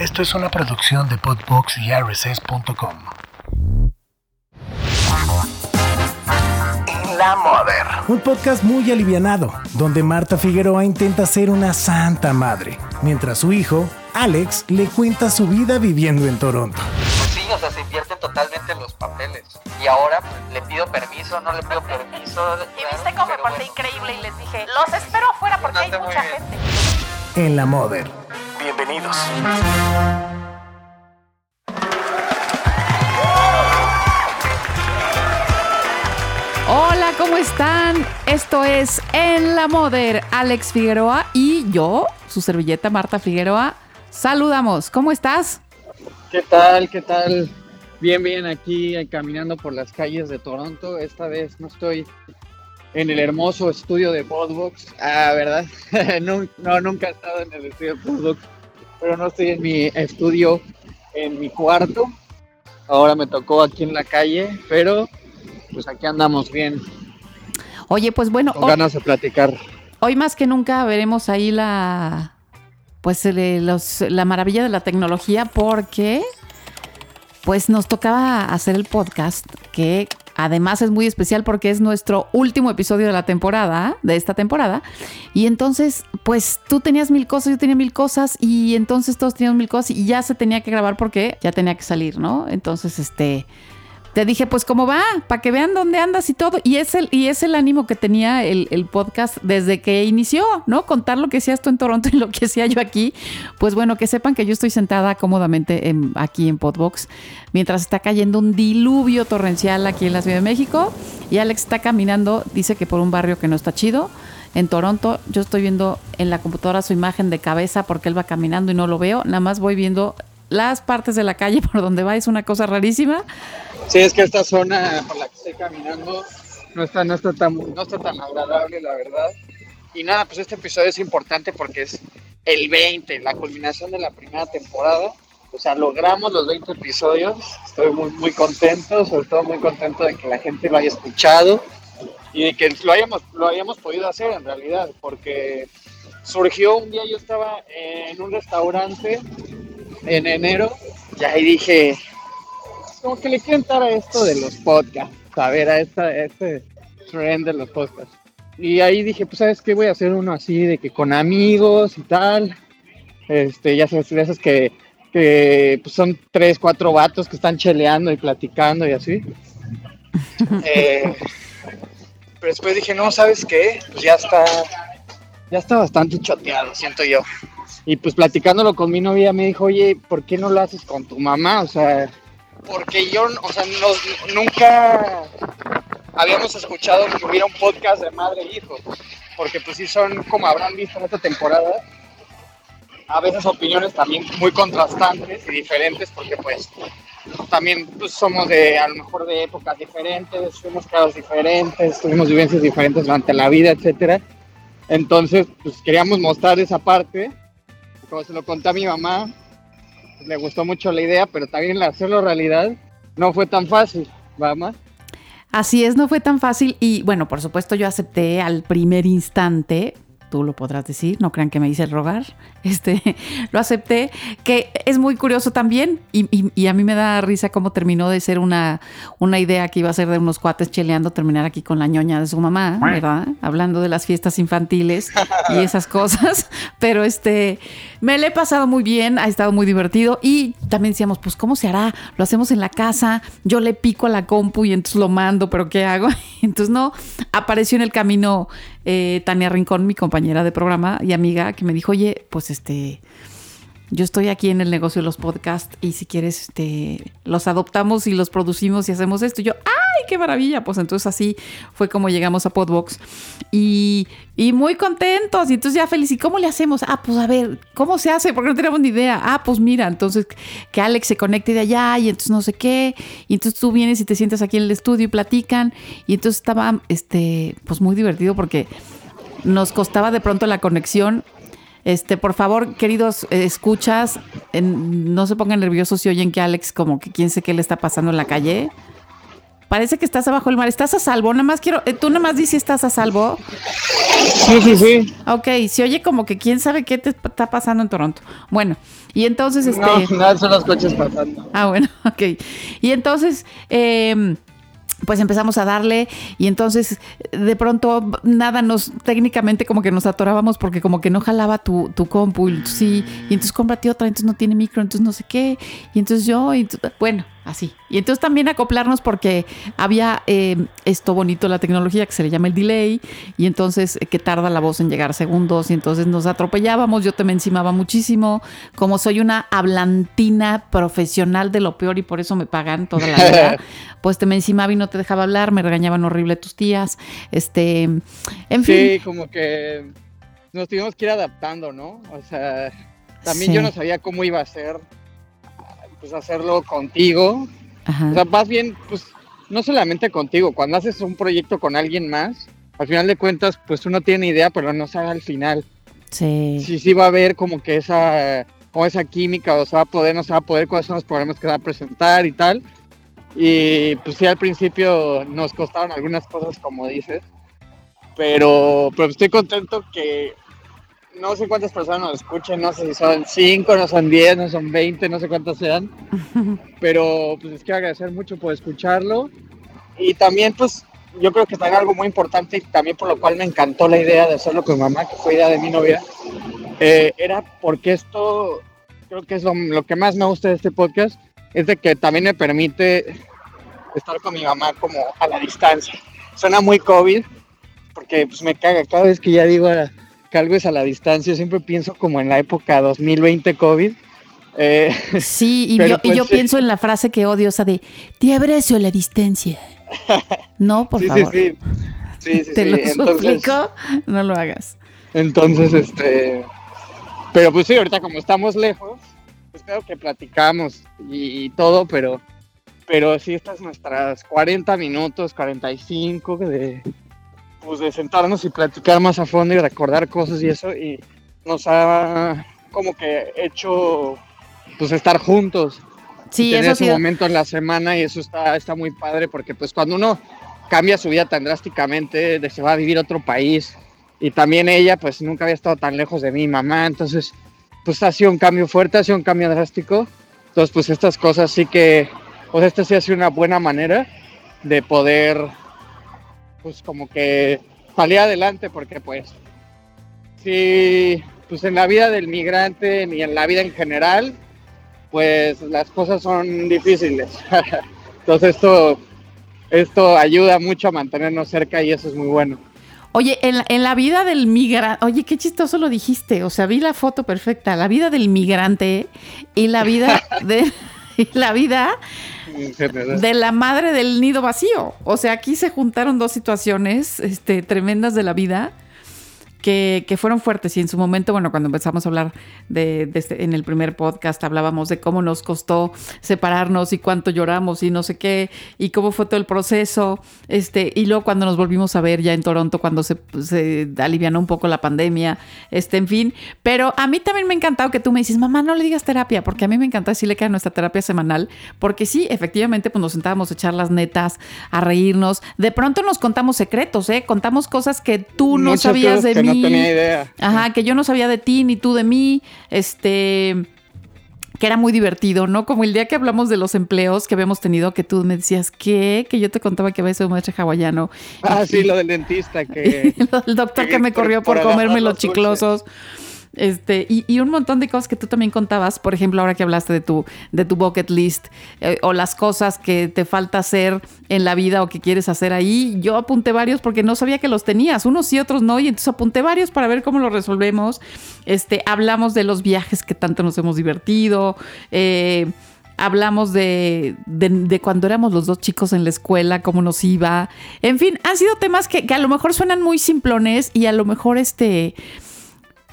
Esto es una producción de Podbox y RSS.com. La Mother. Un podcast muy alivianado, donde Marta Figueroa intenta ser una santa madre, mientras su hijo, Alex, le cuenta su vida viviendo en Toronto. Pues sí, o sea, se invierten totalmente los papeles. Y ahora pues, le pido permiso, no le pido permiso. Y viste cómo me porté increíble y les dije, los espero afuera porque hay mucha gente. En La Mother. Bienvenidos. Hola, ¿cómo están? Esto es En la Moder, Alex Figueroa y yo, su servilleta Marta Figueroa. Saludamos, ¿cómo estás? ¿Qué tal? ¿Qué tal? Bien, bien, aquí caminando por las calles de Toronto. Esta vez no estoy en el hermoso estudio de Podbox. Ah, ¿verdad? no, no, nunca he estado en el estudio de Podbox, pero no estoy en mi estudio, en mi cuarto. Ahora me tocó aquí en la calle, pero pues aquí andamos bien. Oye, pues bueno. Con ganas de platicar. Hoy más que nunca veremos ahí la. Pues los, la maravilla de la tecnología, porque. Pues nos tocaba hacer el podcast, que además es muy especial porque es nuestro último episodio de la temporada, de esta temporada. Y entonces, pues tú tenías mil cosas, yo tenía mil cosas, y entonces todos teníamos mil cosas, y ya se tenía que grabar porque ya tenía que salir, ¿no? Entonces, este te dije, pues cómo va, para que vean dónde andas y todo. Y es el, y es el ánimo que tenía el, podcast desde que inició, ¿no? Contar lo que hacías tú en Toronto y lo que hacía yo aquí. Pues bueno, que sepan que yo estoy sentada cómodamente aquí en Podbox, mientras está cayendo un diluvio torrencial aquí en la Ciudad de México. Y Alex está caminando, dice que por un barrio que no está chido. En Toronto, yo estoy viendo en la computadora su imagen de cabeza porque él va caminando y no lo veo. Nada más voy viendo las partes de la calle por donde va. Es una cosa rarísima. Sí, es que esta zona por la que estoy caminando no está, no está, tan, no está tan agradable, la verdad. Y nada, pues este episodio es importante porque es el 20, la culminación de la primera temporada. O sea, logramos los 20 episodios. Estoy muy, muy contento, sobre todo muy contento de que la gente lo haya escuchado y de que lo hayamos, lo hayamos podido hacer en realidad, porque surgió un día, yo estaba en un restaurante en enero y ahí dije, como que le quiero entrar a esto de los podcasts, a ver, a, esta, este trend de los podcasts. Y ahí dije, pues, ¿sabes qué? Voy a hacer uno así, de que con amigos y tal. Este, ya sabes, esas que, que pues, son tres, cuatro vatos que están cheleando y platicando y así. Eh, pero después dije, no, ¿sabes qué? Pues ya está, ya está bastante choteado, siento yo. Y pues platicándolo con mi novia me dijo, oye, ¿por qué no lo haces con tu mamá? O sea, porque yo, o sea, nunca habíamos escuchado que hubiera un podcast de madre e hijo, porque pues sí son, como habrán visto en esta temporada, a veces opiniones también muy contrastantes y diferentes, porque pues también pues, somos de, a lo mejor de épocas diferentes, fuimos casos diferentes, tuvimos vivencias diferentes durante la vida, etcétera. Entonces, pues queríamos mostrar esa parte, como se lo conté a mi mamá, le gustó mucho la idea, pero también hacerlo realidad no fue tan fácil, ¿vamos? Así es, no fue tan fácil y bueno, por supuesto yo acepté al primer instante tú lo podrás decir, no crean que me hice rogar, este, lo acepté, que es muy curioso también y, a mí me da risa cómo terminó de ser una, una idea que iba a ser de unos cuates cheleando, terminar aquí con la ñoña de su mamá, ¿verdad? Hablando de las fiestas infantiles y esas cosas, pero este, me le he pasado muy bien, ha estado muy divertido y también decíamos, pues ¿cómo se hará? Lo hacemos en la casa, yo le pico a la compu y entonces lo mando, pero ¿qué hago? Entonces no, apareció en el camino eh, Tania Rincón, mi compañera de programa y amiga, que me dijo, oye, pues este, yo estoy aquí en el negocio de los podcasts y si quieres, este, los adoptamos y los producimos y hacemos esto. Y yo, ¡ay, qué maravilla! Pues entonces así fue como llegamos a Podbox y, y muy contentos. Y entonces ya feliz, ¿y cómo le hacemos? Ah, pues a ver, ¿cómo se hace? Porque no tenemos ni idea. Ah, pues mira, entonces que Alex se conecte de allá y entonces no sé qué. Y entonces tú vienes y te sientas aquí en el estudio y platican. Y entonces estaba, este, pues muy divertido porque nos costaba de pronto la conexión este, por favor, queridos eh, escuchas, no se pongan nerviosos si oyen que Alex como que quién sé qué le está pasando en la calle. Parece que estás abajo del mar. ¿Estás a salvo? Nada más quiero, eh, tú nada más dices si estás a salvo. Sí, sí, sí. Ok, se oye como que quién sabe qué te está pasando en Toronto. Bueno, y entonces este. No, nada, son los coches pasando. Ah, bueno, ok. Y entonces, eh, pues empezamos a darle y entonces de pronto nada nos técnicamente como que nos atorábamos porque como que no jalaba tu, tu compu y sí y entonces cómprate otra entonces no tiene micro entonces no sé qué y entonces yo y bueno así y entonces también acoplarnos porque había eh, esto bonito la tecnología que se le llama el delay y entonces eh, que tarda la voz en llegar segundos y entonces nos atropellábamos yo te me encimaba muchísimo como soy una hablantina profesional de lo peor y por eso me pagan toda la vida pues te me encimaba y no te dejaba hablar, me regañaban horrible tus tías, este, en fin. Sí, como que nos tuvimos que ir adaptando, ¿no? O sea, también Sí. yo no sabía cómo iba a ser, pues hacerlo contigo. Ajá. O sea, más bien, pues, no solamente contigo, cuando haces un proyecto con alguien más, al final de cuentas, pues uno tiene idea, pero no sabe al final. sí. Sí, sí va a haber como que esa, como esa química, o se va a poder, no se va a poder, cuáles son los problemas que va a presentar y tal. Y pues sí, al principio nos costaron algunas cosas, como dices, pero, pero estoy contento que no sé cuántas personas nos escuchen, no sé si son 5, no son 10, no son 20, no sé cuántas sean, pero pues les quiero agradecer mucho por escucharlo y también pues yo creo que también algo muy importante y también por lo cual me encantó la idea de hacerlo con mamá, que fue idea de mi novia, eh, era porque esto creo que es lo, lo que más me gusta de este podcast, es de que también me permite estar con mi mamá como a la distancia. Suena muy COVID, porque pues me caga cada vez que ya digo a- que algo es a la distancia, siempre pienso como en la época 2020 COVID. Eh, Sí, y yo, y pues yo sí. pienso en la frase que odio, esa de, te la distancia. No, por sí, favor. sí, sí, sí, sí, Te lo entonces- suplico, no lo hagas. Entonces, este. Pero pues sí, ahorita como estamos lejos, pues claro que platicamos y, y todo, pero. Pero sí, estas nuestras 40 minutos, 45 de. Pues de sentarnos y platicar más a fondo y recordar cosas y eso, y nos ha como que hecho. Pues estar juntos. Sí, tener eso ese sí. momento en la semana y eso está, está muy padre porque pues cuando uno cambia su vida tan drásticamente, de se va a vivir a otro país y también ella pues nunca había estado tan lejos de mi mamá, entonces pues ha sido un cambio fuerte, ha sido un cambio drástico, entonces pues estas cosas sí que, pues esta sí ha sido una buena manera de poder pues como que salir adelante porque pues sí, pues en la vida del migrante ni en la vida en general, pues las cosas son difíciles. Entonces esto, esto ayuda mucho a mantenernos cerca y eso es muy bueno. Oye, en la, en la vida del migrante, oye, qué chistoso lo dijiste. O sea, vi la foto perfecta, la vida del migrante y la vida de la vida de la madre del nido vacío. O sea, aquí se juntaron dos situaciones este, tremendas de la vida que, que fueron fuertes. Y en su momento, bueno, cuando empezamos a hablar de, de este- en el primer podcast, hablábamos de cómo nos costó separarnos y cuánto lloramos y no sé qué, y cómo fue todo el proceso. Este, y luego cuando nos volvimos a ver ya en Toronto, cuando se, se alivianó un poco la pandemia, este, en fin. Pero a mí también me ha encantado que tú me dices, mamá, no le digas terapia, porque a mí me encanta decirle que era nuestra terapia semanal, porque sí, efectivamente, pues nos sentábamos a echar las netas, a reírnos. De pronto nos contamos secretos, ¿eh? Contamos cosas que tú no Muchas sabías de mí. No tenía idea. Ajá, que yo no sabía de ti ni tú de mí. Este que era muy divertido, ¿no? Como el día que hablamos de los empleos que habíamos tenido, que tú me decías, ¿qué? Que yo te contaba que había sido maestre hawaiano. Ah, Y- sí, lo del dentista que... el doctor que me corrió por, por comerme los los dulces. Este, y, un montón de cosas que tú también contabas, por ejemplo, ahora que hablaste de tu, de tu bucket list, eh, o las cosas que te falta hacer en la vida o que quieres hacer ahí. Yo apunté varios porque no sabía que los tenías, unos sí, otros no, y entonces apunté varios para ver cómo los resolvemos. Este, hablamos de los viajes que tanto nos hemos divertido. eh, hablamos de, de- de cuando éramos los dos chicos en la escuela, cómo nos iba. En fin, han sido temas que, que a lo mejor suenan muy simplones y a lo mejor este.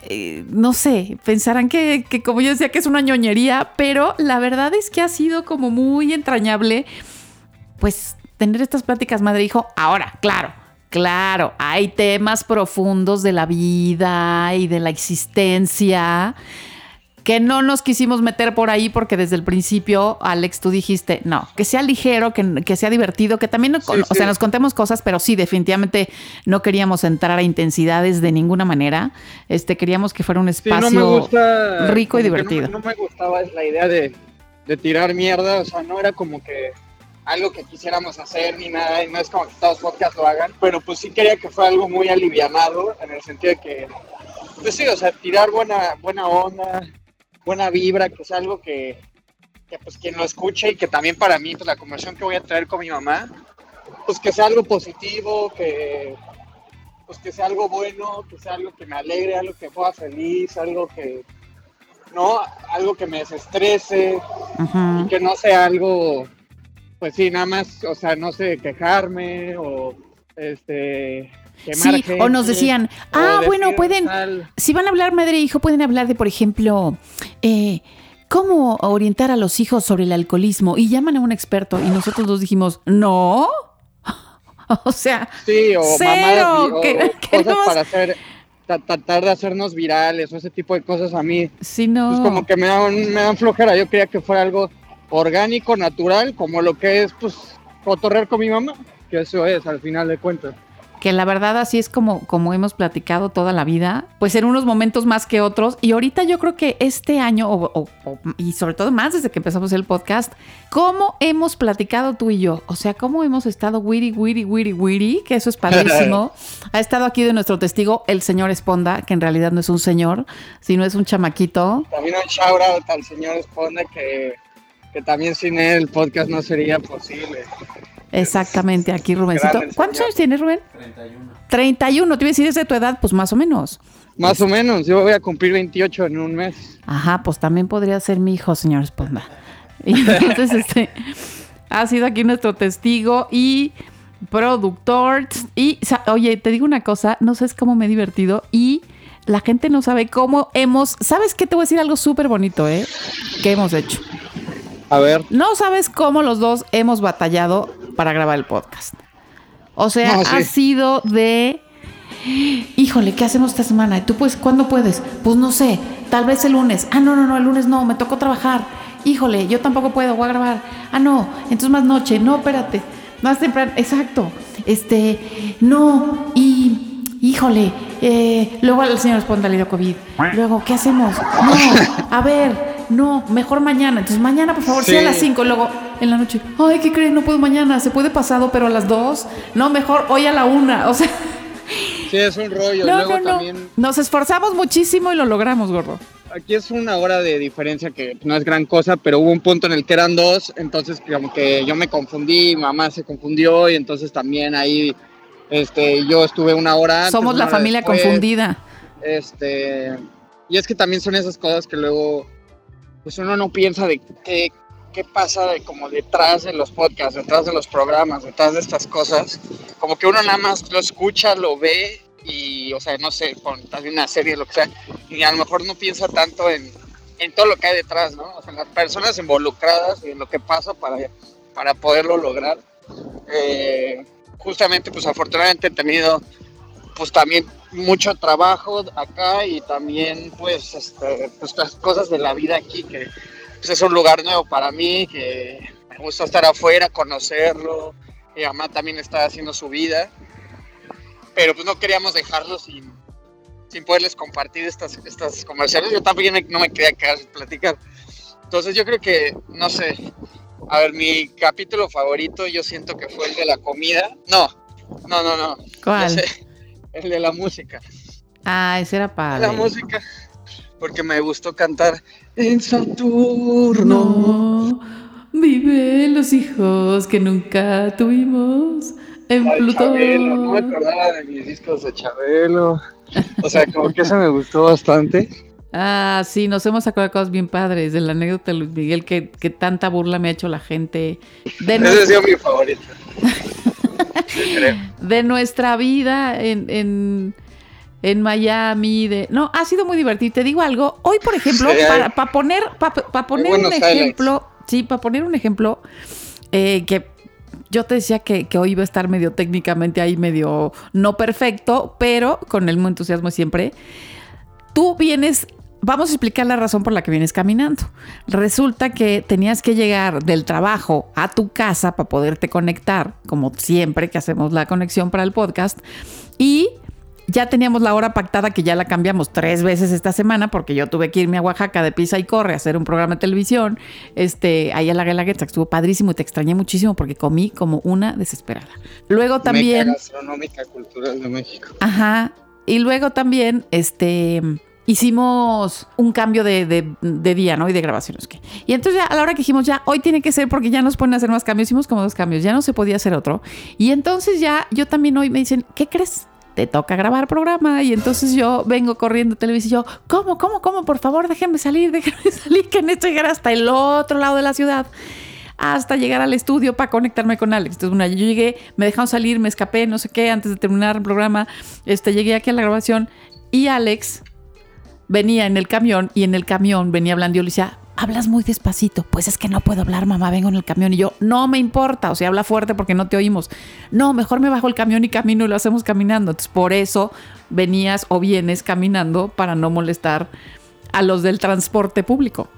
Eh, no sé, pensarán que, como yo decía que es una ñoñería, pero la verdad es que ha sido como muy entrañable, pues tener estas pláticas madre hijo. Ahora, claro, claro, hay temas profundos de la vida y de la existencia que no nos quisimos meter por ahí porque desde el principio, Alex, tú dijiste, no, que sea ligero, que, que sea divertido, que también, Sí, o sí. sea, nos contemos cosas, pero sí, definitivamente no queríamos entrar a intensidades de ninguna manera. Este, queríamos que fuera un Sí, espacio no me gusta. rico y que no- divertido. No, me gustaba la idea de, de tirar mierda, o sea, no era como que algo que quisiéramos hacer ni nada, y no es como que todos los podcasts lo hagan, pero pues sí quería que fuera algo muy alivianado, en el sentido de que, pues sí, o sea, tirar buena, buena onda, buena vibra, que es algo que, que pues quien lo escuche y que también para mí, pues la conversación que voy a traer con mi mamá, pues que sea algo positivo, que pues que sea algo bueno, que sea algo que me alegre, algo que pueda feliz, algo que no, algo que me desestrese y que no sea algo, pues sí, nada más, o sea, no sé, quejarme o este Sí, o nos decían, ah, bueno, pueden, tal. si van a hablar madre e hijo, pueden hablar de, por ejemplo, eh, cómo orientar a los hijos sobre el alcoholismo y llaman a un experto y nosotros dos dijimos, no. O sea, Sí, o Cero, mamadas, o cosas para hacer, tra- tratar de hacernos virales o ese tipo de cosas a mí, si no. pues como que me dan, me dan flojera. Yo quería que fuera algo orgánico, natural, como lo que es, pues, cotorrear con mi mamá, que eso es, al final de cuentas. Que la verdad así es como, como hemos platicado toda la vida, pues en unos momentos más que otros. Y ahorita yo creo que este año, o- o- o- y sobre todo más desde que empezamos el podcast, cómo hemos platicado tú y yo. O sea, cómo hemos estado witty, witty, witty, witty, que eso es padrísimo. ha estado aquí de nuestro testigo el señor Esponda, que en realidad no es un señor, sino es un chamaquito. También un shout out al señor Esponde que, que también sin él el podcast no sería posible. Exactamente, aquí Rubencito. Grande ¿Cuántos años tienes, Rubén? 31. 31, te iba a decir, es de tu edad, pues más o menos. Más o menos, yo voy a cumplir 28 en un mes. Ajá, pues también podría ser mi hijo, señor Esponda. Y entonces, este, ha sido aquí nuestro testigo y productor. Y, oye, te digo una cosa, no sabes cómo me he divertido y la gente no sabe cómo hemos, ¿sabes qué? Te voy a decir algo súper bonito, ¿eh? Que hemos hecho. A ver. No sabes cómo los dos hemos batallado para grabar el podcast. O sea, No, sí. ha sido de. Híjole, ¿qué hacemos esta semana? ¿Tú puedes? ¿Cuándo puedes? Pues no sé, tal vez el lunes. Ah, no, no, no, el lunes no, me tocó trabajar. Híjole, yo tampoco puedo, voy a grabar. Ah, no, entonces más noche. No, espérate. Más temprano, exacto. Este, no, y. Híjole, eh, luego al señor Esponda le dio COVID. Luego, ¿qué hacemos? No, a ver, no, mejor mañana. Entonces, mañana, por favor, sí, Sí. a las 5. Luego, en la noche, ay, ¿qué creen? No puedo mañana. ¿Se puede pasado, pero a las 2? No, mejor hoy a la 1. O sea, Sí, es un rollo. no, Luego no, no. también, Nos esforzamos muchísimo y lo logramos, gordo. aquí es una hora de diferencia que no es gran cosa, pero hubo un punto en el que eran dos, entonces como que yo me confundí, mamá se confundió y entonces también ahí este, yo estuve una hora antes, Somos la familia después. confundida. Este, y es que también son esas cosas que luego, pues uno no piensa de qué, qué pasa de como detrás de los podcasts, detrás de los programas, detrás de estas cosas. Como que uno nada más lo escucha, lo ve y, o sea, no sé, con también una serie, lo que sea, y a lo mejor no piensa tanto en, en todo lo que hay detrás, ¿no? O sea, las personas involucradas y en lo que pasa para, para poderlo lograr. Eh, justamente, pues afortunadamente he tenido pues también mucho trabajo acá y también pues, este, pues cosas de la vida aquí que pues, es un lugar nuevo para mí que me gusta estar afuera conocerlo. Mi mamá también está haciendo su vida. Pero pues no queríamos dejarlo sin, sin poderles compartir estas, estas conversaciones. Yo también no me quería quedar sin platicar. Entonces yo creo que no sé a ver mi capítulo favorito yo siento que fue el de la comida no no no no ¿Cuál? sé, el de la música. Ah, ese era padre. La música. Porque me gustó cantar en Saturno. No, vive los hijos que nunca tuvimos en Ay, Plutón. Chabelo, no me acordaba de mis discos de Chabelo. O sea, como que eso me gustó bastante. Ah, sí, nos hemos acordado de cosas bien padres de la anécdota de Luis Miguel que, que tanta burla me ha hecho la gente de, Ese nuestra, ha sido mi favorito. De nuestra vida en, en, en Miami. De, no, ha sido muy divertido. Te digo algo. Hoy, por ejemplo, Sí, para, para poner, para, para poner un highlights. ejemplo, sí, para poner un ejemplo, eh, que yo te decía que, que hoy iba a estar medio técnicamente ahí, medio no perfecto, pero con el mismo entusiasmo siempre. Tú vienes vamos a explicar la razón por la que vienes caminando. Resulta que tenías que llegar del trabajo a tu casa para poderte conectar, como siempre que hacemos la conexión para el podcast, y ya teníamos la hora pactada que ya la cambiamos tres veces esta semana porque yo tuve que irme a Oaxaca de pisa y corre a hacer un programa de televisión. Este, ahí a la Guelaguetza estuvo padrísimo y te extrañé muchísimo porque comí como una desesperada. Luego también. Meca gastronómica cultural de México. Ajá. Y luego también, este. Hicimos un cambio de, día, ¿no? Y de grabaciones. ¿qué? Y entonces ya a la hora que dijimos, ya, hoy tiene que ser porque ya nos a hacer más cambios, hicimos como dos cambios, ya no se podía hacer otro. Y entonces ya, yo también hoy me dicen, ¿qué crees? Te toca grabar programa. Y entonces yo vengo corriendo a televisión y yo, ¿cómo, cómo, cómo? Por favor, déjenme salir, déjenme salir, que necesito llegar hasta el otro lado de la ciudad hasta llegar al estudio para conectarme con Alex. Entonces, bueno, yo llegué, me dejaron salir, me escapé, no sé qué, antes de terminar el programa, este, llegué aquí a la grabación y Alex venía en el camión y en el camión venía hablando y yo le decía, hablas muy despacito. Pues es que no puedo hablar, mamá, vengo en el camión. Y yo, no me importa, o sea, habla fuerte porque no te oímos. No, mejor me bajo el camión y camino y lo hacemos caminando. Entonces, por eso venías o vienes caminando para no molestar a los del transporte público.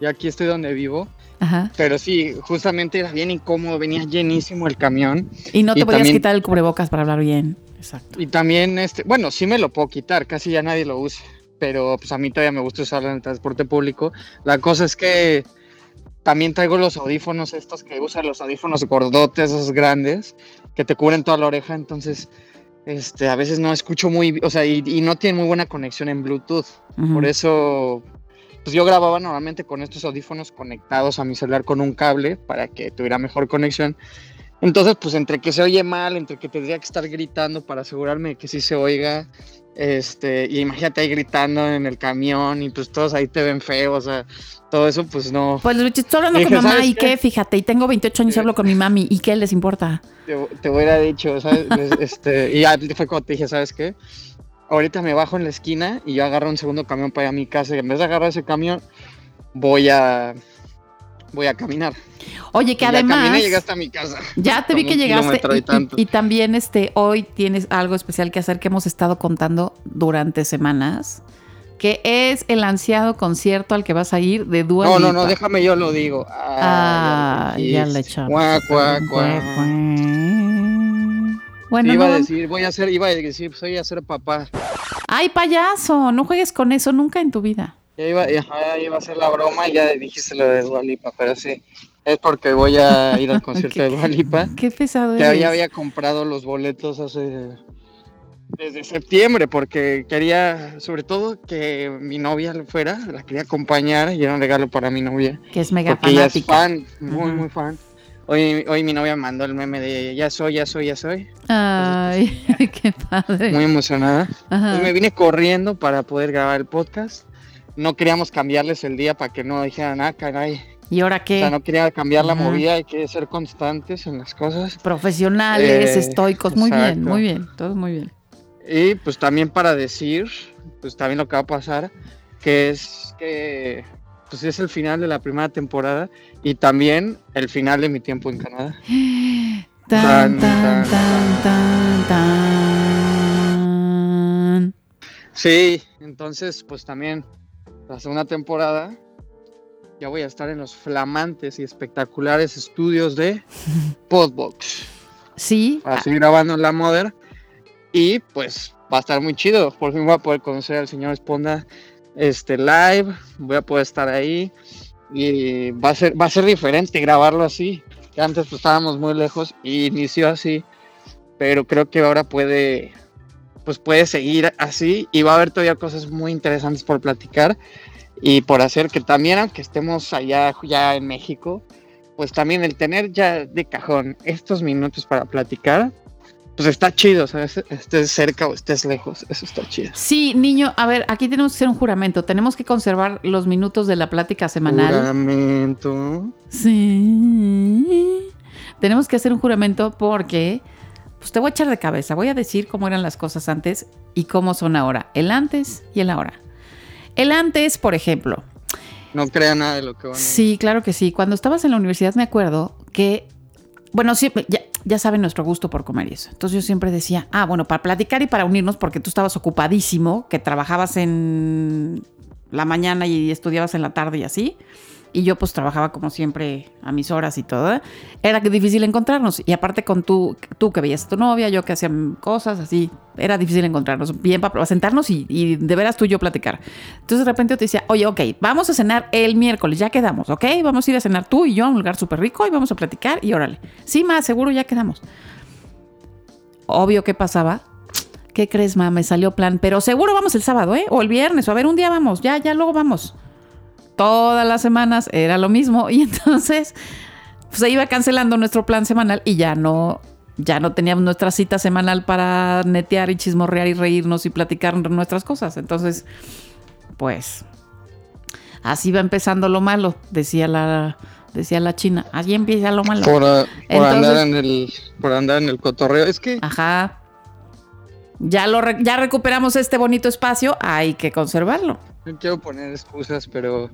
Y aquí estoy donde vivo. Ajá. Pero sí, justamente era bien incómodo, venía llenísimo el camión. Y no te Y podías también- quitar el cubrebocas para hablar bien. Exacto. Y también, este, bueno, sí me lo puedo quitar, casi ya nadie lo usa, pero pues a mí todavía me gusta usarlo en el transporte público. La cosa es que también traigo los audífonos estos que usan los audífonos gordotes, esos grandes, que te cubren toda la oreja, entonces este, a veces no escucho muy, o sea, y, y no tiene muy buena conexión en Bluetooth. Ujú. Por eso, pues yo grababa normalmente con estos audífonos conectados a mi celular con un cable para que tuviera mejor conexión. Entonces, pues entre que se oye mal, entre que tendría que estar gritando para asegurarme de que sí se oiga, este, y imagínate ahí gritando en el camión y pues todos ahí te ven feo, o sea, todo eso pues no, Pues estoy hablando Dije, con mamá ¿sabes y qué? qué, fíjate, y tengo 28 años y hablo con mi mami y qué les importa. te, te hubiera dicho, ¿sabes? Este, y ya fue cuando te dije, ¿sabes qué? Ahorita me bajo en la esquina y yo agarro un segundo camión para ir a mi casa y en vez de agarrar ese camión, voy a, voy a caminar. Oye, que Y ya además caminé y llegué hasta mi casa. ya te vi que llegaste y, también este hoy tienes algo especial que hacer que hemos estado contando durante semanas, que es el ansiado concierto al que vas a ir de Dua No, no, no, déjame yo lo digo. Ah, ya le echamos. Cuac, cuac, cuac. Bueno, iba no, a decir, voy a hacer, iba a decir, soy a ser papá. ay payaso, no juegues con eso nunca en tu vida. Ya iba, ajá, iba a hacer la broma y ya dijiste lo de Dualipa, pero sí, es porque voy a ir al concierto de Dualipa. Qué pesado Que eres. ya había comprado los boletos hace desde septiembre porque quería, sobre todo, que mi novia fuera, la quería acompañar y era un regalo para mi novia. que es mega Porque ella es fanática. fan, muy, Ajá. muy fan. Hoy, hoy mi novia mandó el meme de ya soy, ya soy, ya soy. Ay, qué padre. Muy emocionada. Ajá. Entonces me vine corriendo para poder grabar el podcast. No queríamos cambiarles el día para que no dijeran, ah, caray. ¿Y ahora O qué? sea, no quería cambiar la Ajá. movida, hay que ser constantes en las cosas. Profesionales, Eh, estoicos, muy bien, muy bien, todo muy bien. Y pues también para decir, pues también lo que va a pasar, que es que pues es el final de la primera temporada y también el final de mi tiempo en Canadá. Tan, tan, tan, tan, tan. Sí, entonces pues también la segunda temporada ya voy a estar en los flamantes y espectaculares estudios de Podbox. Sí, para seguir grabando en la Mother. Y pues va a estar muy chido, por fin voy a poder conocer al señor Esponda este live, voy a poder estar ahí. Y va a ser va a ser diferente grabarlo así, que antes pues estábamos muy lejos. Y inició así, pero creo que ahora puede pues puede seguir así y va a haber todavía cosas muy interesantes por platicar y por hacer que también aunque estemos allá ya en México, pues también el tener ya de cajón estos minutos para platicar, pues está chido, ¿sabes? Estés cerca o estés lejos, eso está chido. sí, niño, a ver, aquí tenemos que hacer un juramento. Tenemos que conservar los minutos de la plática semanal. Juramento. Sí. Tenemos que hacer un juramento porque, pues te voy a echar de cabeza. Voy a decir cómo eran las cosas antes y cómo son ahora. El antes y el ahora. El antes, por ejemplo, No crea nada de lo que van a Sí, claro que sí. Cuando estabas en la universidad me acuerdo que, bueno, siempre, ya, ya saben nuestro gusto por comer y eso. Entonces yo siempre decía, ah, bueno, para platicar y para unirnos, porque tú estabas ocupadísimo, que trabajabas en la mañana y estudiabas en la tarde y así. Y yo pues trabajaba como siempre a mis horas y todo. Era que difícil encontrarnos. Y aparte con tú, tú que veías a tu novia, yo que hacía cosas así, era difícil encontrarnos. Bien para sentarnos y, de veras tú y yo platicar. Entonces de repente yo te decía, oye, ok, vamos a cenar el miércoles, ya quedamos, ¿ok? Vamos a ir a cenar tú y yo a un lugar súper rico y vamos a platicar y órale. Sí, más seguro ya quedamos. Obvio, ¿qué pasaba? ¿Qué crees, ma? Me salió plan, pero seguro vamos el sábado, ¿eh? O el viernes, o a ver, un día vamos, ya, ya luego vamos. Todas las semanas era lo mismo y entonces pues, se iba cancelando nuestro plan semanal y ya no, ya no teníamos nuestra cita semanal para netear y chismorrear y reírnos y platicar nuestras cosas. Entonces, pues, así va empezando lo malo, decía la, decía la china. Así empieza lo malo. Por, a- por Entonces- andar en el, por andar en el cotorreo. Es que Ajá. Ya, lo re- ya recuperamos este bonito espacio, hay que conservarlo. no quiero poner excusas, pero,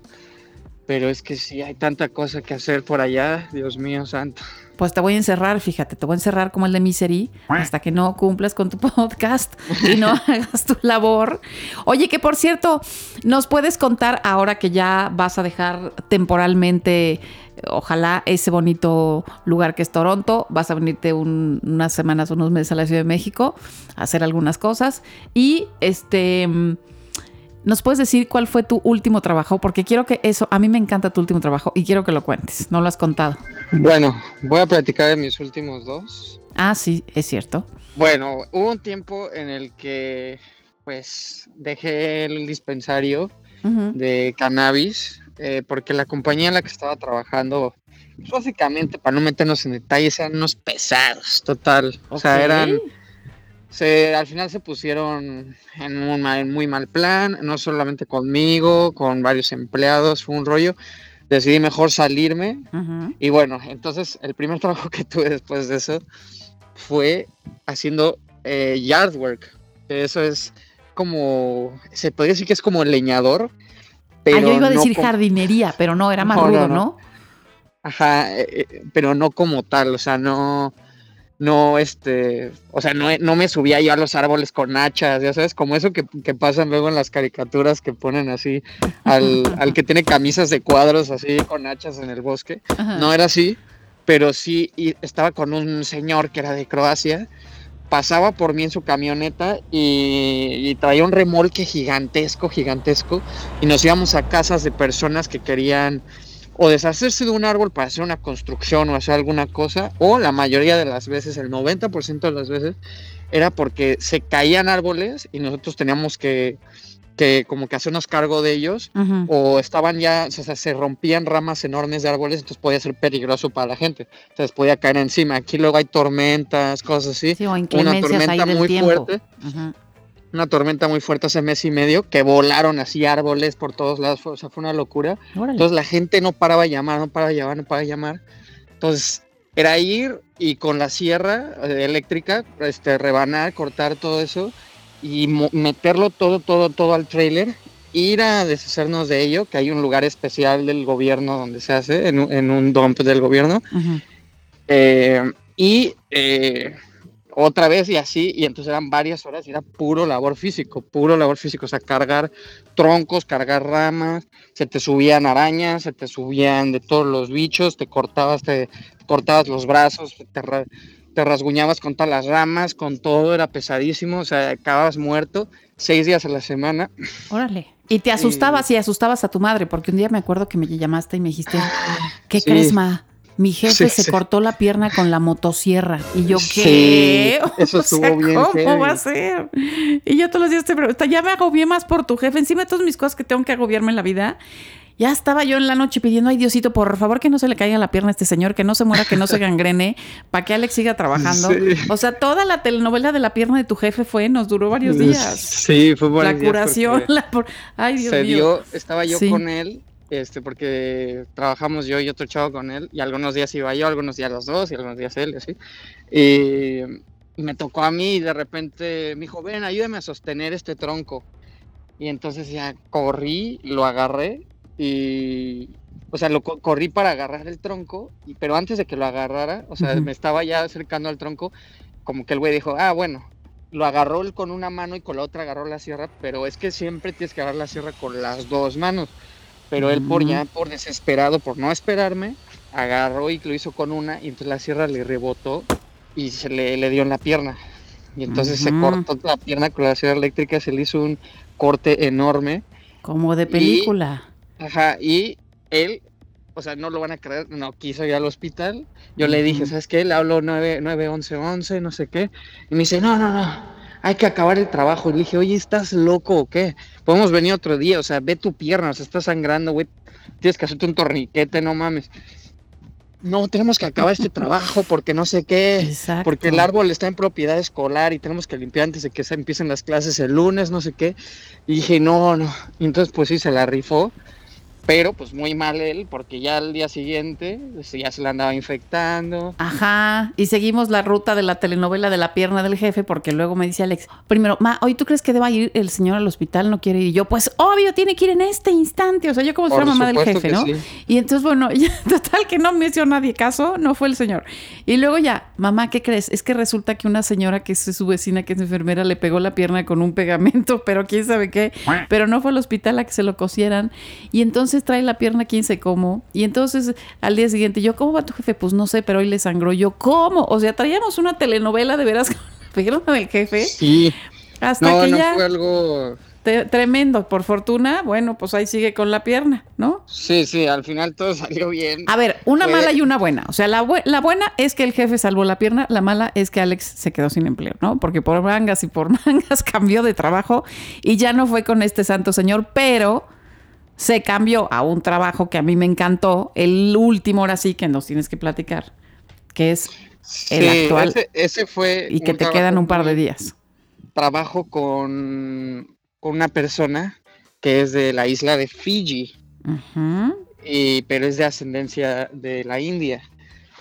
pero es que sí hay tanta cosa que hacer por allá. Dios mío santo. Pues te voy a encerrar, fíjate, te voy a encerrar como el de Misery hasta que no cumplas con tu podcast y no hagas tu labor. Oye, que por cierto, ¿nos puedes contar ahora que ya vas a dejar temporalmente, ojalá, ese bonito lugar que es Toronto? Vas a venirte un- unas semanas, unos meses a la Ciudad de México a hacer algunas cosas. Y este. mm, ¿Nos puedes decir cuál fue tu último trabajo? Porque quiero que eso, a mí me encanta tu último trabajo y quiero que lo cuentes. No lo has contado. Bueno, voy a platicar de mis últimos dos. Ah, sí, es cierto. Bueno, hubo un tiempo en el que pues dejé el dispensario de cannabis eh, porque la compañía en la que estaba trabajando, pues, básicamente para no meternos en detalles, eran unos pesados, total. O sea, eran, se, al final se pusieron en un mal- muy mal plan, no solamente conmigo, con varios empleados, fue un rollo. Decidí mejor salirme y bueno, entonces el primer trabajo que tuve después de eso fue haciendo eh, yard work. Eso es como, se podría decir que es como leñador. Pero ah, yo iba a decir jardinería, pero no, era más No, rudo, no. ¿no? Ajá, eh, eh, pero no como tal, o sea, no, no, este, o sea, no, no me subía yo a los árboles con hachas, ya sabes, como eso que, que pasan luego en las caricaturas que ponen así al, al que tiene camisas de cuadros así con hachas en el bosque. Ajá. No era así, pero sí y estaba con un señor que era de Croacia. Pasaba por mí en su camioneta y, traía un remolque gigantesco, gigantesco. Y nos íbamos a casas de personas que querían o deshacerse de un árbol para hacer una construcción o hacer alguna cosa. O la mayoría de las veces, el 90% de las veces, era porque se caían árboles y nosotros teníamos que, que como que hacernos cargo de ellos Ujú. o estaban ya, o sea, se rompían ramas enormes de árboles, entonces podía ser peligroso para la gente. Entonces podía caer encima. Aquí luego hay tormentas, cosas así. Sí, o Una tormenta muy tiempo. fuerte, Ujú. una tormenta muy fuerte hace mes y medio, que volaron así árboles por todos lados, o sea, fue una locura. Órale. Entonces la gente no paraba de llamar, no paraba de llamar, no paraba de llamar. Entonces era ir y con la sierra eh, eléctrica, este, rebanar, cortar todo eso y meterlo todo, todo, todo al trailer. Ir a deshacernos de ello, que hay un lugar especial del gobierno donde se hace, en, un- en un dump del gobierno. Eh, y eh, otra vez y así, y entonces eran varias horas y era puro labor físico, puro labor físico, o sea, cargar troncos, cargar ramas, se te subían arañas, se te subían de todos los bichos, te cortabas, te cortabas los brazos, te, te rasguñabas con todas las ramas, con todo, era pesadísimo, o sea, acababas muerto seis días a la semana. Órale. Y te asustabas y asustabas a tu madre, porque un día me acuerdo que me llamaste y me dijiste, ¿qué sí. crees, ma? Mi jefe Sí, se sí. cortó la pierna con la motosierra. Y yo, ¿qué? eso O sea, estuvo bien ¿Cómo heavy. va a ser? Y yo todos los días te pregunto, ya me agobié más por tu jefe. Encima de todas mis cosas que tengo que agobiarme en la vida. Ya estaba yo en la noche pidiendo, ay Diosito, por favor que no se le caiga la pierna a este señor, que no se muera, que no se gangrene, para que Alex siga trabajando. Sí. O sea, toda la telenovela de la pierna de tu jefe fue, nos duró varios días. Sí, fue La varios días curación, la por... Ay, Dios se mío. dio, estaba yo Sí. con él, este, porque trabajamos yo y otro chavo con él, y algunos días iba yo, algunos días los dos, y algunos días él, y así. Y me tocó a mí y de repente me dijo, ven, ayúdame a sostener este tronco. Y entonces ya corrí, lo agarré y, o sea, lo co- corrí para agarrar el tronco, y- pero antes de que lo agarrara, o sea, me estaba ya acercando al tronco, como que el güey dijo, ah, bueno, lo agarró él con una mano y con la otra agarró la sierra, pero es que siempre tienes que agarrar la sierra con las dos manos. Pero él por ya, por desesperado, por no esperarme, agarró y lo hizo con una y entonces la sierra le rebotó y se le, le dio en la pierna. Y entonces se cortó la pierna con la sierra eléctrica, se le hizo un corte enorme. Como de película. Ajá, y él, o sea, no lo van a creer, no quiso ir al hospital. Yo le dije. ¿sabes qué? Le hablo 9, 9 11, 11, no sé qué. Y me dice, no, no, no, hay que acabar el trabajo. Y le dije, oye, ¿estás loco o qué? Podemos venir otro día, o sea, ve tu pierna, o sea, está sangrando, güey. Tienes que hacerte un torniquete, no mames. No, tenemos que acabar este trabajo porque no sé qué. Exacto. Porque el árbol está en propiedad escolar y tenemos que limpiar antes de que se empiecen las clases el lunes, no sé qué. Y dije, no, no. Y entonces, pues sí, se la rifó. Pero, pues muy mal él, porque ya al día siguiente pues, ya se la andaba infectando. Ajá, y seguimos la ruta de la telenovela de la pierna del jefe, porque luego me dice Alex, primero, ma, hoy tú crees que deba ir el señor al hospital, no quiere ir. Y yo, pues obvio, tiene que ir en este instante. O sea, yo como si fuera mamá del jefe, ¿no? sí. Y entonces, bueno, ya, total que no me hizo nadie caso, no fue el señor. Y luego ya, mamá, ¿qué crees? Es que resulta que una señora que es su vecina, que es enfermera, le pegó la pierna con un pegamento, pero quién sabe qué. Pero no fue al hospital a que se lo cosieran. Y entonces trae la pierna quién sé cómo. Y entonces al día siguiente, yo, ¿cómo va tu jefe? Pues no sé, pero hoy le sangró. Yo, ¿cómo? O sea, traíamos una telenovela de veras con la pierna del jefe. Sí. Hasta No, que no ya, fue algo. tremendo. Por fortuna, bueno, pues ahí sigue con la pierna, ¿no? Sí, sí, al final todo salió bien. A ver, una Fue- mala y una buena. O sea, la buena es que el jefe salvó la pierna, la mala es que Alex se quedó sin empleo, ¿no? Porque por mangas y por mangas cambió de trabajo y ya no fue con este santo señor, pero se cambió a un trabajo que a mí me encantó, el último ahora sí que nos tienes que platicar, que es el actual Ese, ese fue. y que te quedan un par de días. Trabajo con, con una persona que es de la isla de Fiji. Y- pero es de ascendencia de la India.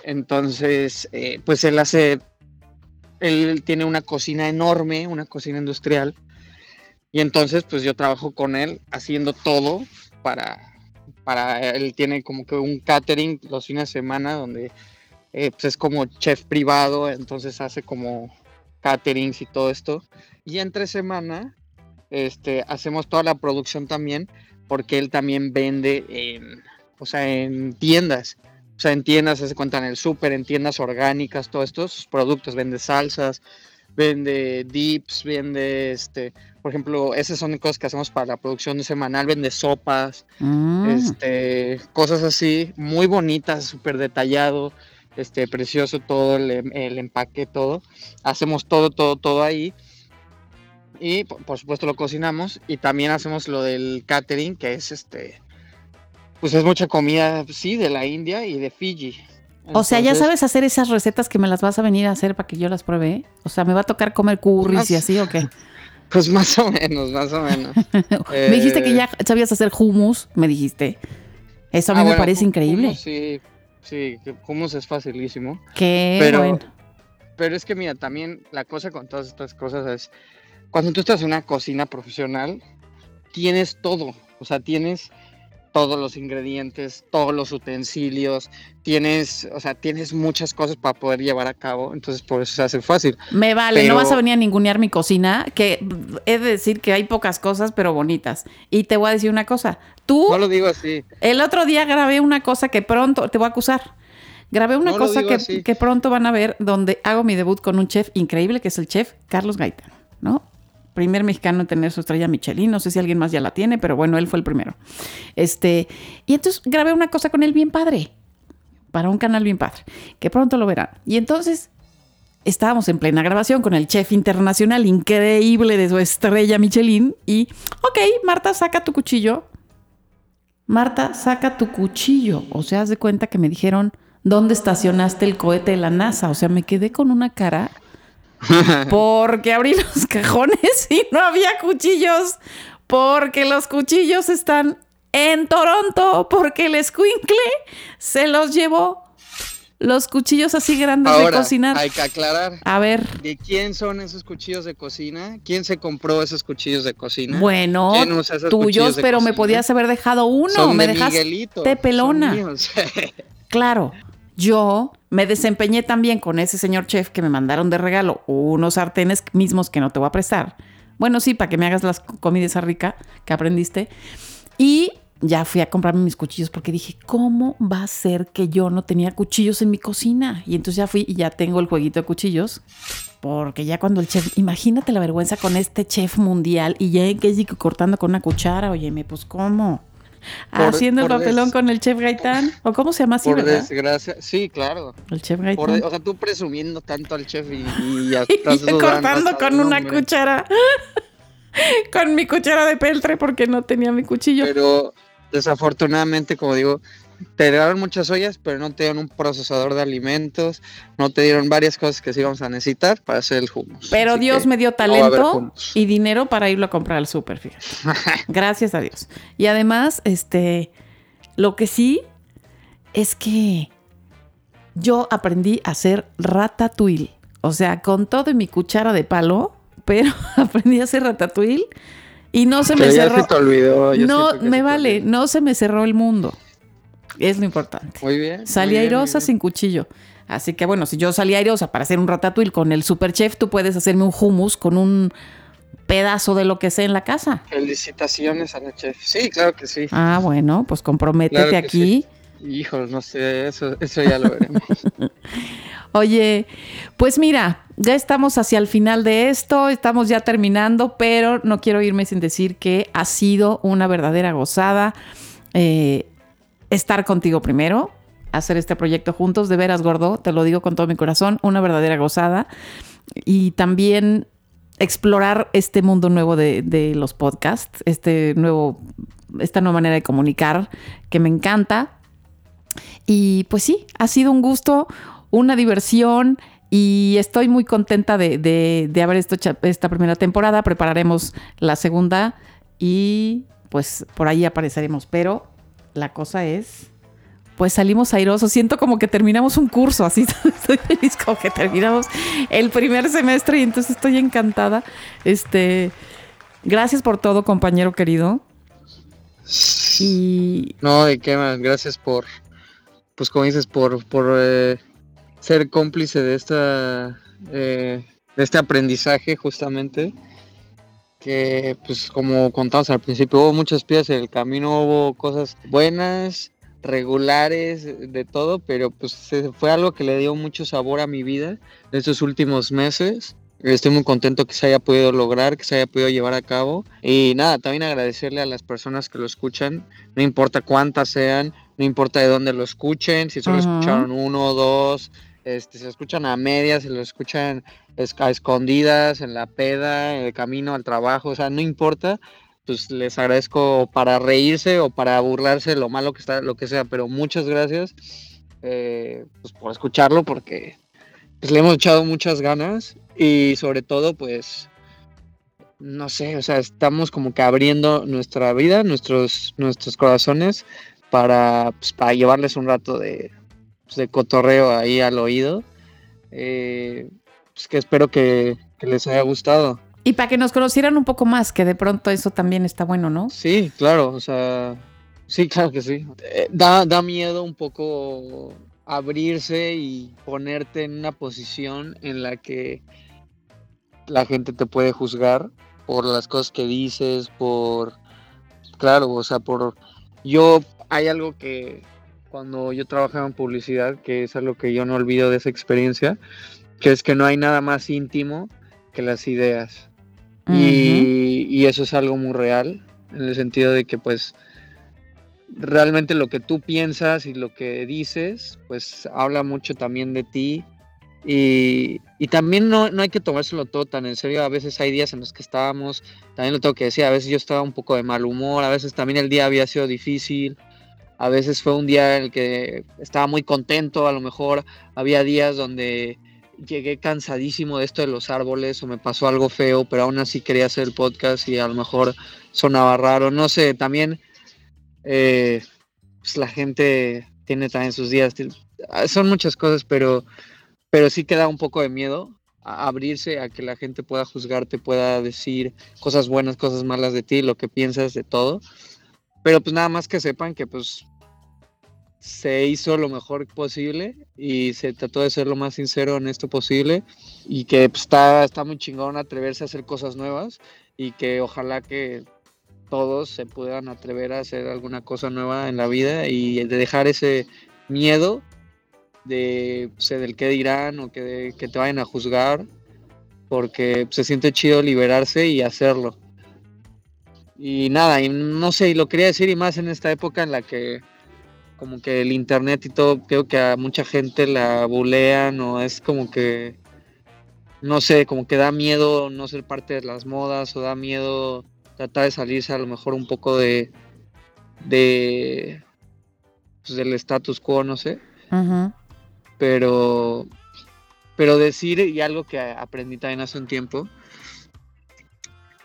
Entonces, eh, pues él hace, él tiene una cocina enorme, una cocina industrial, y entonces pues yo trabajo con él haciendo todo para, para él tiene como que un catering los fines de semana donde eh, pues es como chef privado, entonces hace como caterings y todo esto. Y entre semana, este, hacemos toda la producción también, porque él también vende en, o sea, en tiendas. O sea, en tiendas, se cuenta en el súper, en tiendas orgánicas, todos estos productos, vende salsas, vende dips, vende, este, por ejemplo, esas son cosas que hacemos para la producción semanal, vende sopas, Mm. este, cosas así, muy bonitas, súper detallado, este, precioso todo, el, em- el empaque, todo. Hacemos todo, todo, todo ahí. Y por, por supuesto lo cocinamos y también hacemos lo del catering, que es este, pues es mucha comida, sí, de la India y de Fiji. O sea, ya sabes hacer esas recetas que me las vas a venir a hacer para que yo las pruebe. ¿eh? O sea, ¿me va a tocar comer curries y así o qué? Pues más o menos, más o menos. me dijiste que Eh, ya sabías hacer hummus, me dijiste. Eso a mí Ah, me bueno, parece increíble. hummus sí, sí, hummus es facilísimo. Qué Pero- bueno. Pero es que mira, también la cosa con todas estas cosas es, cuando tú estás en una cocina profesional, tienes todo, o sea, tienes todos los ingredientes, todos los utensilios, tienes, o sea, tienes muchas cosas para poder llevar a cabo, entonces por eso se hace fácil. Me vale, pero- no vas a venir a ningunear mi cocina, que he de decir que hay pocas cosas, pero bonitas. Y te voy a decir una cosa. Tú, No lo digo así, el otro día grabé una cosa que pronto, te voy a acusar. Grabé una No cosa que, que pronto van a ver donde hago mi debut con un chef increíble, que es el chef Carlos Gaitán, ¿no? Primer mexicano en tener su estrella Michelin. No sé si alguien más ya la tiene, pero bueno, él fue el primero. Este, y entonces grabé una cosa con él bien padre, para un canal bien padre, que pronto lo verán. Y entonces estábamos en plena grabación con el chef internacional increíble de su estrella Michelin y, ok, Marta, saca tu cuchillo. Marta, saca tu cuchillo. O sea, haz de cuenta que me dijeron, ¿dónde estacionaste el cohete de la NASA? O sea, me quedé con una cara porque abrí los cajones y no había cuchillos. Porque los cuchillos están en Toronto. Porque el escuincle se los llevó. Los cuchillos así grandes de cocinar. hay que aclarar. A ver, ¿De quién son esos cuchillos de cocina? ¿Quién se compró esos cuchillos de cocina? bueno, ¿Quién usa esos tuyos, pero me podías haber dejado uno. Son me de dejaste pelona. Claro, yo me desempeñé también con ese señor chef que me mandaron de regalo unos sartenes mismos que no te voy a prestar. Bueno, sí, para que me hagas las comidas rica que aprendiste. Y ya fui a comprarme mis cuchillos porque dije, ¿cómo va a ser que yo no tenía cuchillos en mi cocina? Y entonces ya fui y ya tengo el jueguito de cuchillos. Porque ya cuando el chef, imagínate la vergüenza con este chef mundial y ya que cortando con una cuchara, óyeme, pues ¿cómo? Haciendo el papelón con el chef Gaitán. ¿O cómo se llama así, Por desgracia, sí, claro. El chef Gaitán. o sea, tú presumiendo tanto al chef y, ya estás cortando con una cuchara. con mi cuchara de peltre porque no tenía mi cuchillo. Pero desafortunadamente, como digo, te dieron muchas ollas, pero no te dieron un procesador de alimentos, no te dieron varias cosas que sí íbamos a necesitar para hacer el hummus. Pero Dios me dio talento y dinero para irlo a comprar al súper, fíjate. Gracias a Dios. Y además, este, lo que sí es que yo aprendí a hacer ratatouille. O sea, con todo mi cuchara de palo, pero aprendí a hacer ratatouille y no se me cerró. no, me vale, no se me cerró el mundo. Es lo importante. Muy bien. Salí airosa sin cuchillo. Así que bueno, si yo salí airosa para hacer un ratatouille con el super chef, tú puedes hacerme un hummus con un pedazo de lo que sea en la casa. Felicitaciones a la chef. Sí, claro que sí. Ah, bueno, pues comprométete aquí. Hijo, no sé, eso, eso ya lo veremos. Oye, pues mira, ya estamos hacia el final de esto, estamos ya terminando, pero no quiero irme sin decir que ha sido una verdadera gozada eh, estar contigo primero, hacer este proyecto juntos, de veras gordo, te lo digo con todo mi corazón, una verdadera gozada. Y también explorar este mundo nuevo de, de los podcasts, este nuevo, esta nueva manera de comunicar que me encanta. Y pues sí, ha sido un gusto, una diversión y estoy muy contenta de, haber hecho esta primera temporada. Prepararemos la segunda y pues por ahí apareceremos. Pero la cosa es, pues salimos airosos. Siento como que terminamos un curso, así estoy feliz como que terminamos el primer semestre y entonces estoy encantada. Este, gracias por todo, compañero querido. Y... No, de qué más, gracias por, pues como dices, por, por eh, ser cómplice de esta eh, de este aprendizaje justamente que pues como contamos al principio hubo muchas piezas en el camino hubo cosas buenas regulares de todo pero pues fue algo que le dio mucho sabor a mi vida en estos últimos meses Estoy muy contento que se haya podido lograr, que se haya podido llevar a cabo. Y nada, también agradecerle a las personas que lo escuchan, no importa cuántas sean, no importa de dónde lo escuchen, si solo escucharon uno o dos, este, se escuchan a medias, se lo escuchan a escondidas, en la peda, en el camino al trabajo, o sea, no importa, pues les agradezco para reírse o para burlarse lo malo que está, lo que sea, pero muchas gracias eh, pues por escucharlo porque pues, le hemos echado muchas ganas y sobre todo pues no sé, o sea, estamos como que abriendo nuestra vida, nuestros, nuestros corazones para, pues, para llevarles un rato de, pues, de cotorreo ahí al oído. Eh, pues que espero que, les haya gustado. Y para que nos conocieran un poco más, que de pronto eso también está bueno, ¿no? Sí, claro, o sea, sí, claro que sí. Eh, da, da miedo un poco abrirse y ponerte en una posición en la que la gente te puede juzgar por las cosas que dices, por, claro, o sea, por, yo, hay algo que, cuando yo trabajaba en publicidad, que es algo que yo no olvido de esa experiencia, que es que no hay nada más íntimo que las ideas. y, eso es algo muy real, en el sentido de que pues realmente lo que tú piensas y lo que dices, pues habla mucho también de ti. Y, y también no, no, hay que tomárselo todo tan en serio. A veces hay días en los que estábamos, también lo tengo que decir, a veces yo estaba un poco de mal humor, a veces también el día había sido difícil. A veces fue un día en el que estaba muy contento, a lo mejor había días donde llegué cansadísimo de esto de los árboles o me pasó algo feo, pero aún así quería hacer el podcast y a lo mejor sonaba raro. No sé, también eh, pues la gente tiene también sus días. Son muchas cosas, pero, pero sí queda un poco de miedo abrirse a que la gente pueda juzgarte, pueda decir cosas buenas, cosas malas de ti, lo que piensas de todo. Pero pues nada más que sepan que pues se hizo lo mejor posible y se trató de ser lo más sincero en esto posible y que pues, está, está muy chingón atreverse a hacer cosas nuevas y que ojalá que todos se puedan atrever a hacer alguna cosa nueva en la vida y de dejar ese miedo de pues, del qué dirán o que, que te vayan a juzgar porque se siente chido liberarse y hacerlo. Y nada, y no sé, y lo quería decir y más en esta época en la que como que el internet y todo, creo que a mucha gente la bulean o es como que, no sé, como que da miedo no ser parte de las modas o da miedo tratar de salirse a lo mejor un poco de, de pues, del status quo, no sé. Pero, pero decir, y algo que aprendí también hace un tiempo,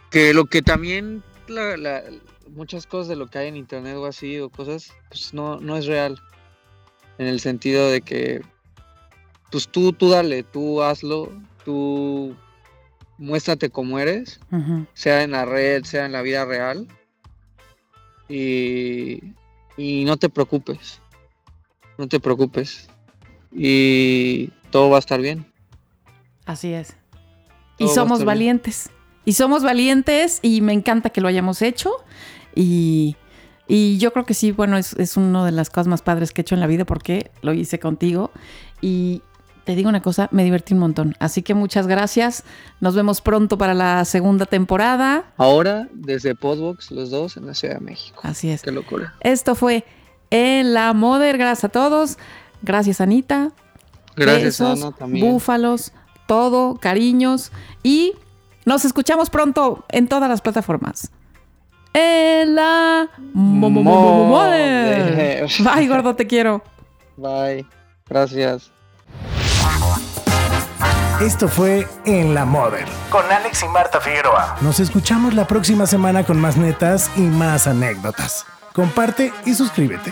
que lo que también muchas cosas de lo que hay en internet o así, o cosas, pues no, no es real. En el sentido de que, pues tú, tú dale, tú hazlo, tú muéstrate como eres, sea en la red, sea en la vida real. Y, y no te preocupes, no te preocupes. Y todo va a estar bien. Así es. y somos valientes. Y somos valientes y me encanta que lo hayamos hecho. Y, yo creo que sí, bueno, es, es una de las cosas más padres que he hecho en la vida porque lo hice contigo. Y te digo una cosa, me divertí un montón. Así que muchas gracias. Nos vemos pronto para la segunda temporada. Ahora, desde Podbox, los dos en la Ciudad de México. Así es. Qué locura. Esto fue En la Moder. Gracias a todos. Gracias, Anita. Gracias, Ana, también. Búfalos, todo, cariños. Y nos escuchamos pronto en todas las plataformas. En la Moder. Bye, gordo, te quiero. Bye. Gracias. Esto fue En la Moder con Alex y Marta Figueroa. Nos escuchamos la próxima semana con más netas y más anécdotas. Comparte y suscríbete.